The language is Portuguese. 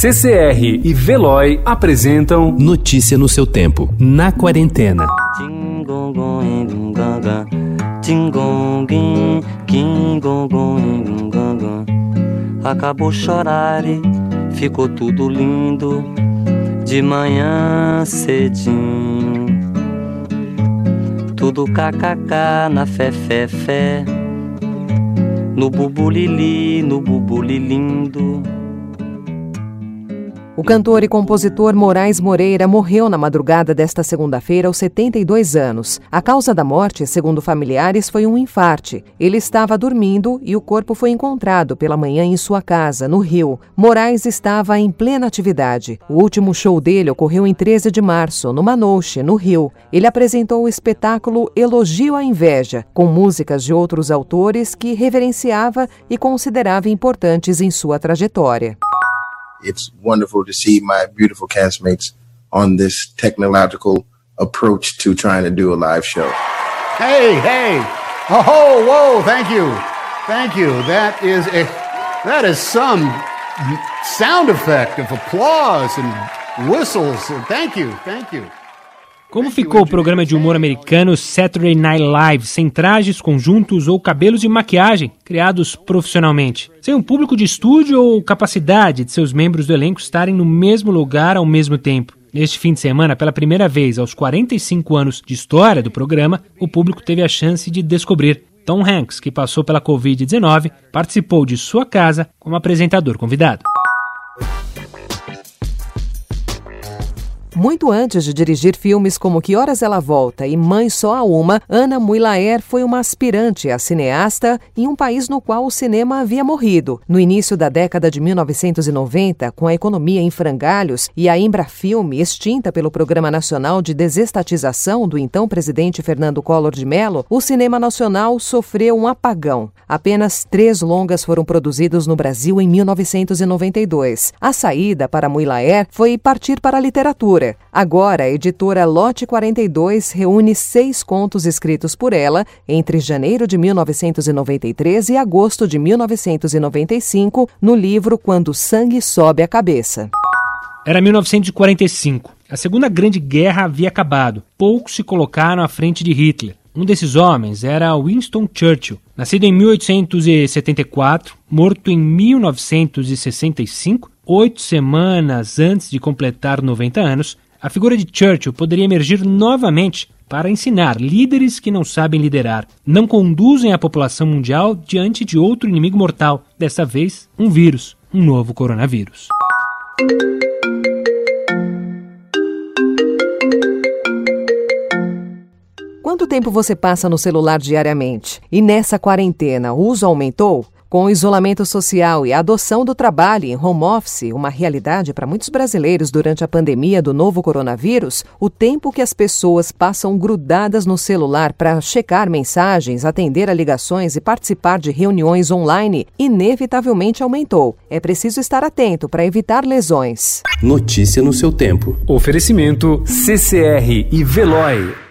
CCR e Veloy apresentam Notícia no seu tempo, na quarentena. Acabou chorar e ficou tudo lindo de manhã cedinho. Tudo kkk na fé, fé, fé. No bubulili, no bubulilindo. O cantor e compositor Moraes Moreira morreu na madrugada desta segunda-feira aos 72 anos. A causa da morte, segundo familiares, foi um infarte. Ele estava dormindo e o corpo foi encontrado pela manhã em sua casa, no Rio. Moraes estava em plena atividade. O último show dele ocorreu em 13 de março, no Manouche, no Rio. Ele apresentou o espetáculo Elogio à Inveja, com músicas de outros autores que reverenciava e considerava importantes em sua trajetória. It's wonderful to see my beautiful castmates on this technological approach to trying to do a live show. Hey, hey. Oh, whoa, thank you. Thank you. That is a that is some sound effect of applause and whistles. Thank you. Thank you. Como ficou o programa de humor americano Saturday Night Live, sem trajes, conjuntos ou cabelos de maquiagem criados profissionalmente? Sem um público de estúdio ou capacidade de seus membros do elenco estarem no mesmo lugar ao mesmo tempo? Neste fim de semana, pela primeira vez aos 45 anos de história do programa, o público teve a chance de descobrir. Tom Hanks, que passou pela Covid-19, participou de sua casa como apresentador convidado. Muito antes de dirigir filmes como Que Horas Ela Volta e Mãe Só a Uma, Ana Muilaer foi uma aspirante a cineasta em um país no qual o cinema havia morrido. No início da década de 1990, com a economia em frangalhos e a Embrafilme extinta pelo Programa Nacional de Desestatização do então presidente Fernando Collor de Mello, o cinema nacional sofreu um apagão. Apenas três longas foram produzidos no Brasil em 1992. A saída para Muilaer foi partir para a literatura Agora, a editora Lote 42 reúne seis contos escritos por ela entre janeiro de 1993 e agosto de 1995 no livro Quando o Sangue Sobe a Cabeça. Era 1945. A Segunda Grande Guerra havia acabado. Poucos se colocaram à frente de Hitler. Um desses homens era Winston Churchill, nascido em 1874, morto em 1965, oito semanas antes de completar 90 anos. A figura de Churchill poderia emergir novamente para ensinar líderes que não sabem liderar, não conduzem a população mundial diante de outro inimigo mortal, dessa vez um vírus, um novo coronavírus. Quanto tempo você passa no celular diariamente? E nessa quarentena, o uso aumentou? Com o isolamento social e a adoção do trabalho em home office, uma realidade para muitos brasileiros durante a pandemia do novo coronavírus, o tempo que as pessoas passam grudadas no celular para checar mensagens, atender a ligações e participar de reuniões online inevitavelmente aumentou. É preciso estar atento para evitar lesões. Notícia no seu tempo. Oferecimento CCR e Veloy.